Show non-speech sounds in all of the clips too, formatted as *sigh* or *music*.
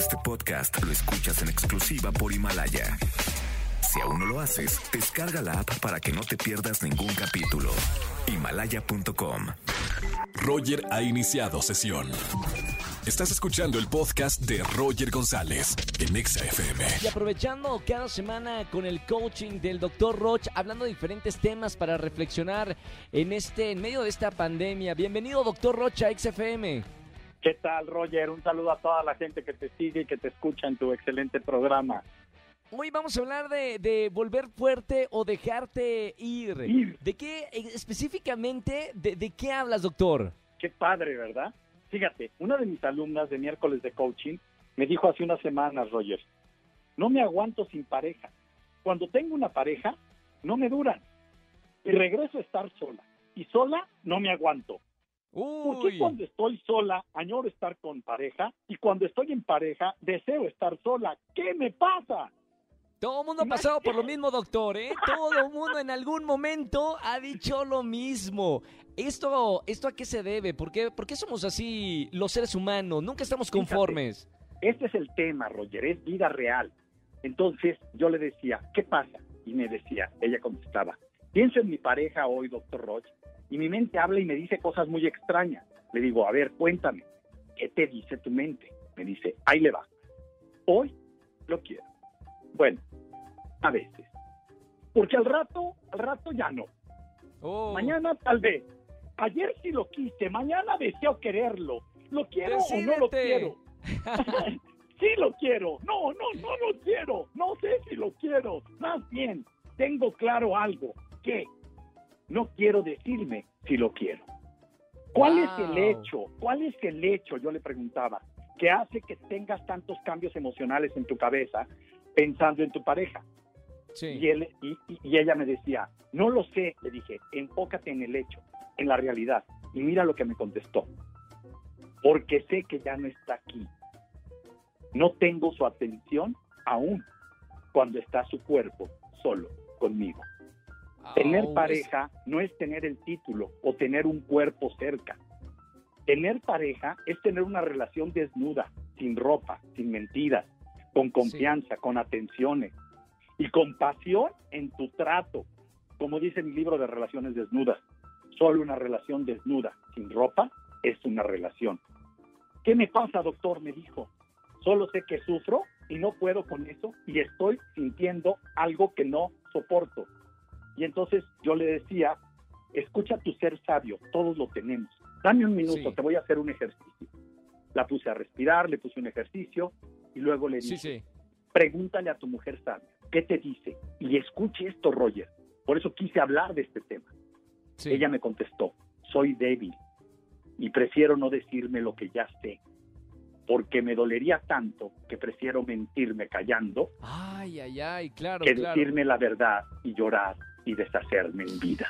Este podcast lo escuchas en exclusiva por Himalaya. Si aún no lo haces, descarga la app para que no te pierdas ningún capítulo. Himalaya.com. Roger ha iniciado sesión. Estás escuchando el podcast de Roger González en Exa FM. Y aprovechando cada semana con el coaching del Dr. Roch, hablando de diferentes temas para reflexionar en este, en medio de esta pandemia. Bienvenido, Dr. Roch, a XFM. ¿Qué tal, Roger? Un saludo a toda la gente que te sigue y que te escucha en tu excelente programa. Hoy vamos a hablar de, de volver fuerte o dejarte ir. Ir. ¿De qué eh, específicamente, de, de qué hablas, doctor? Qué padre, ¿verdad? Fíjate, una de mis alumnas de miércoles de coaching me dijo hace unas semanas, Roger, no me aguanto sin pareja. Cuando tengo una pareja, no me duran. Y regreso a estar sola. Y sola, no me aguanto. ¿Por qué Uy, cuando estoy sola añoro estar con pareja y cuando estoy en pareja deseo estar sola? ¿Qué me pasa? todo el mundo ha pasado por lo mismo, doctor, ¿eh? Todo el mundo en algún momento ha dicho lo mismo. ¿Esto, esto a qué se debe? ¿Por qué, por qué somos así los seres humanos? Nunca estamos Fíjate. conformes. Este es el tema, Roger, es vida real. Entonces yo le decía, ¿qué pasa? Y me decía, ella contestaba, pienso en mi pareja hoy, doctor Roch, y mi mente habla y me dice cosas muy extrañas. Le digo, a ver, cuéntame, ¿qué te dice tu mente? Me dice, ahí le va. Hoy lo quiero. Bueno, a veces. Porque al rato, al rato ya no. Oh, Mañana tal vez. Ayer sí lo quise, mañana deseo quererlo. ¿Lo quiero o no lo quiero? *laughs* sí lo quiero. No, no, no lo quiero. No sé si lo quiero. Más bien, tengo claro algo. que No quiero decirme si lo quiero. ¿Cuál es el hecho? ¿Cuál es el hecho? Yo le preguntaba. Que hace que tengas tantos cambios emocionales en tu cabeza pensando en tu pareja. sí. Y, él, y, y- y ella me decía, no lo sé, le dije, enfócate en el hecho, en la realidad. Y mira lo que me contestó. Porque sé que ya no está aquí. No tengo su atención aún cuando está su cuerpo solo conmigo. Tener pareja no es tener el título o tener un cuerpo cerca. Tener pareja es tener una relación desnuda, sin ropa, sin mentiras, con confianza, con atenciones y con pasión en tu trato. Como dice mi libro de relaciones desnudas, solo una relación desnuda, sin ropa, es una relación. ¿Qué me pasa, doctor? Me dijo. Solo sé que sufro y no puedo con eso y estoy sintiendo algo que no soporto. Y entonces yo le decía, escucha tu ser sabio, todos lo tenemos. Dame un minuto, Sí. te voy a hacer un ejercicio. La puse a respirar, le puse un ejercicio y luego le dije, Sí, sí. pregúntale a tu mujer sabia, ¿qué te dice? Y escuche esto, Roger. Por eso quise hablar de este tema. Ella me contestó, soy débil y prefiero no decirme lo que ya sé, porque me dolería tanto que prefiero mentirme callando Ay, ay, ay, claro, que claro. decirme la verdad y llorar y deshacerme en vida.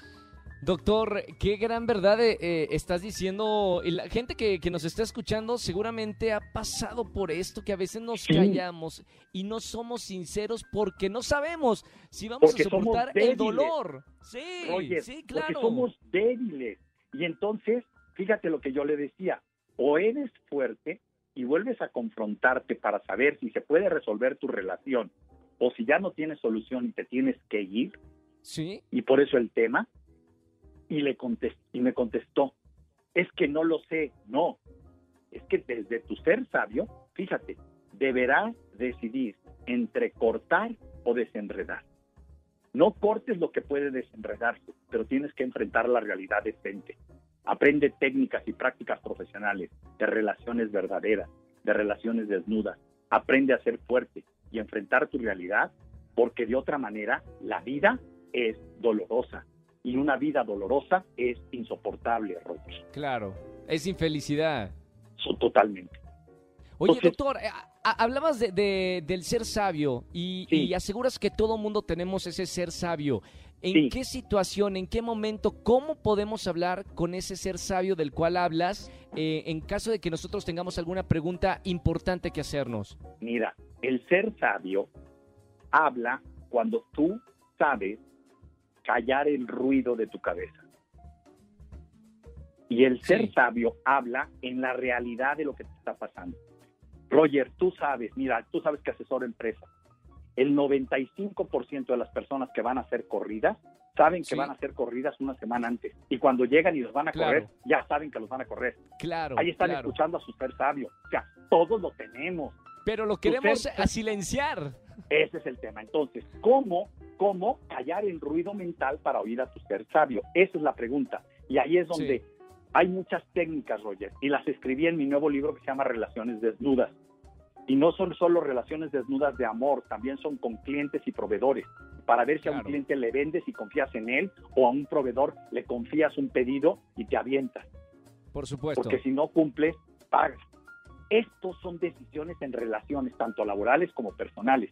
Doctor, qué gran verdad eh, eh, estás diciendo. Y la gente que, que nos está escuchando seguramente ha pasado por esto, que a veces nos Sí. callamos y no somos sinceros porque no sabemos si vamos Porque a soportar el dolor. Sí, Roger, sí, porque claro. somos débiles. Y entonces, fíjate lo que yo le decía, o eres fuerte y vuelves a confrontarte para saber si se puede resolver tu relación, o si ya no tienes solución y te tienes que ir, Sí, y por eso el tema, y, le contest- y me contestó, es que no lo sé, no, es que desde tu ser sabio, fíjate, deberás decidir entre cortar o desenredar. No cortes lo que puede desenredarse, pero tienes que enfrentar la realidad de frente. Aprende técnicas y prácticas profesionales de relaciones verdaderas, de relaciones desnudas. Aprende a ser fuerte y enfrentar tu realidad, porque de otra manera la vida es dolorosa y una vida dolorosa es insoportable, Roger. claro. Es infelicidad. So- totalmente. Oye, Entonces- doctor, eh, hablabas de, de- del ser sabio y, Sí. y aseguras que todo mundo tenemos ese ser sabio. ¿En Sí. qué situación, en qué momento, cómo podemos hablar con ese ser sabio del cual hablas eh, en caso de que nosotros tengamos alguna pregunta importante que hacernos? Mira, el ser sabio habla cuando tú sabes callar el ruido de tu cabeza. Y el ser Sí. sabio habla en la realidad de lo que te está pasando. Roger, tú sabes, mira, tú sabes que asesor empresa. El 95% de las personas que van a hacer corridas saben que van a hacer corridas una semana antes. Y cuando llegan y los van a Claro. correr, ya saben que los van a correr. Claro, Ahí están claro. escuchando a su ser sabio. O sea, todos lo tenemos. Pero lo queremos ser- silenciar. Ese es el tema. Entonces, ¿cómo, ¿cómo callar el ruido mental para oír a tu ser sabio? Esa es la pregunta. Y ahí es donde Sí. hay muchas técnicas, Roger, y las escribí en mi nuevo libro que se llama Relaciones Desnudas. Y no son solo relaciones desnudas de amor, también son con clientes y proveedores, para ver si a un Claro. cliente le vendes y confías en él, o a un proveedor le confías un pedido y te avientas, Por supuesto. porque si no cumples, pagas. Estos son decisiones en relaciones, tanto laborales como personales.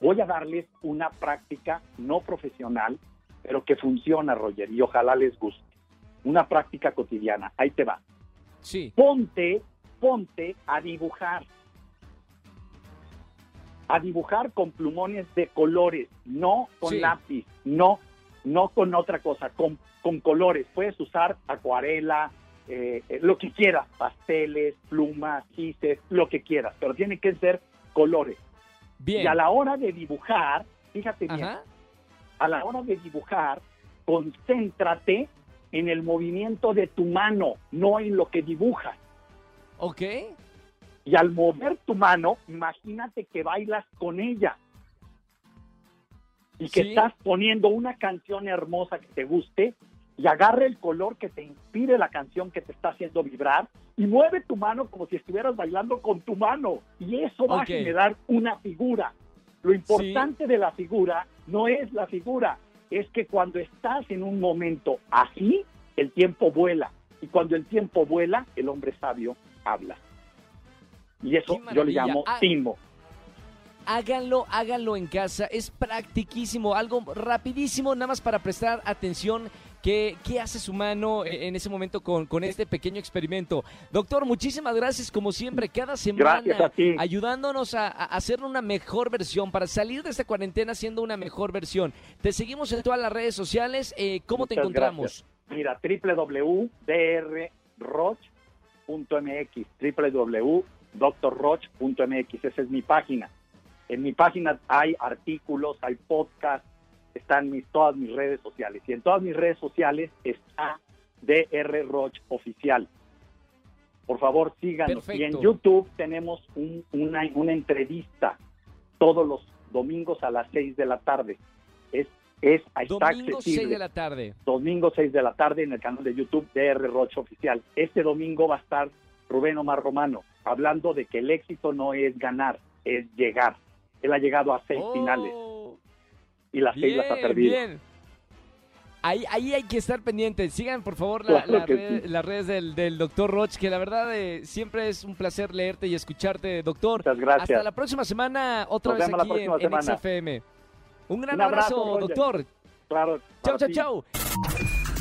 Voy a darles una práctica no profesional, pero que funciona, Roger, y ojalá les guste. Una práctica cotidiana. Ahí te va. Sí. Ponte, ponte a dibujar. A dibujar con plumones de colores, no con Sí. lápiz, no, no con otra cosa, con, con colores. Puedes usar acuarela, eh, eh, lo que quieras, pasteles, plumas, gises, lo que quieras, pero tienen que ser colores. Bien. Y a la hora de dibujar, fíjate bien, Ajá. a la hora de dibujar, concéntrate en el movimiento de tu mano, no en lo que dibujas. Ok. Y al mover tu mano, imagínate que bailas con ella. Y que Sí. estás poniendo una canción hermosa que te guste y agarra el color que te inspire la canción que te está haciendo vibrar y mueve tu mano como si estuvieras bailando con tu mano. Y eso va a generar una figura. Lo importante de la figura no es la figura, es que cuando estás en un momento así, el tiempo vuela. Y cuando el tiempo vuela, el hombre sabio habla. Y eso yo le llamo Ah, timo. Háganlo, háganlo en casa. Es practiquísimo, algo rapidísimo, nada más para prestar atención. ¿Qué, qué hace su mano en ese momento con, con este pequeño experimento? Doctor, muchísimas gracias como siempre, cada semana Gracias a ti. ayudándonos a, a hacer una mejor versión, para salir de esta cuarentena siendo una mejor versión. Te seguimos en todas las redes sociales. eh, ¿Cómo te encontramos? gracias. Mira, www.drroch.mx, www.drroch.mx, esa es mi página. En mi página hay artículos, hay podcasts, están mis, todas mis redes sociales. Y en todas mis redes sociales está DR Roch Oficial. Por favor, síganos. Y en. YouTube tenemos un- una, una entrevista todos los domingos a las 6 de la tarde. Es, es, está Domingo 6 accesible de la tarde. domingo 6 de la tarde en el canal de YouTube de R. Rocha Oficial. Este domingo va a estar Rubén Omar Romano hablando de que el éxito no es ganar, es llegar. Él ha llegado a seis Oh, finales y las seis las ha perdido. bien. Ahí, ahí hay que estar pendientes. Sigan, por favor, la- Claro la que red- sí. las redes del, del doctor Roch, que la verdad eh, siempre es un placer leerte y escucharte, doctor. Muchas gracias. Hasta la próxima semana, otra Nos vez aquí en, en. XFM. Un gran Un abrazo, doctor. Claro. Chau, chau, ti. chau.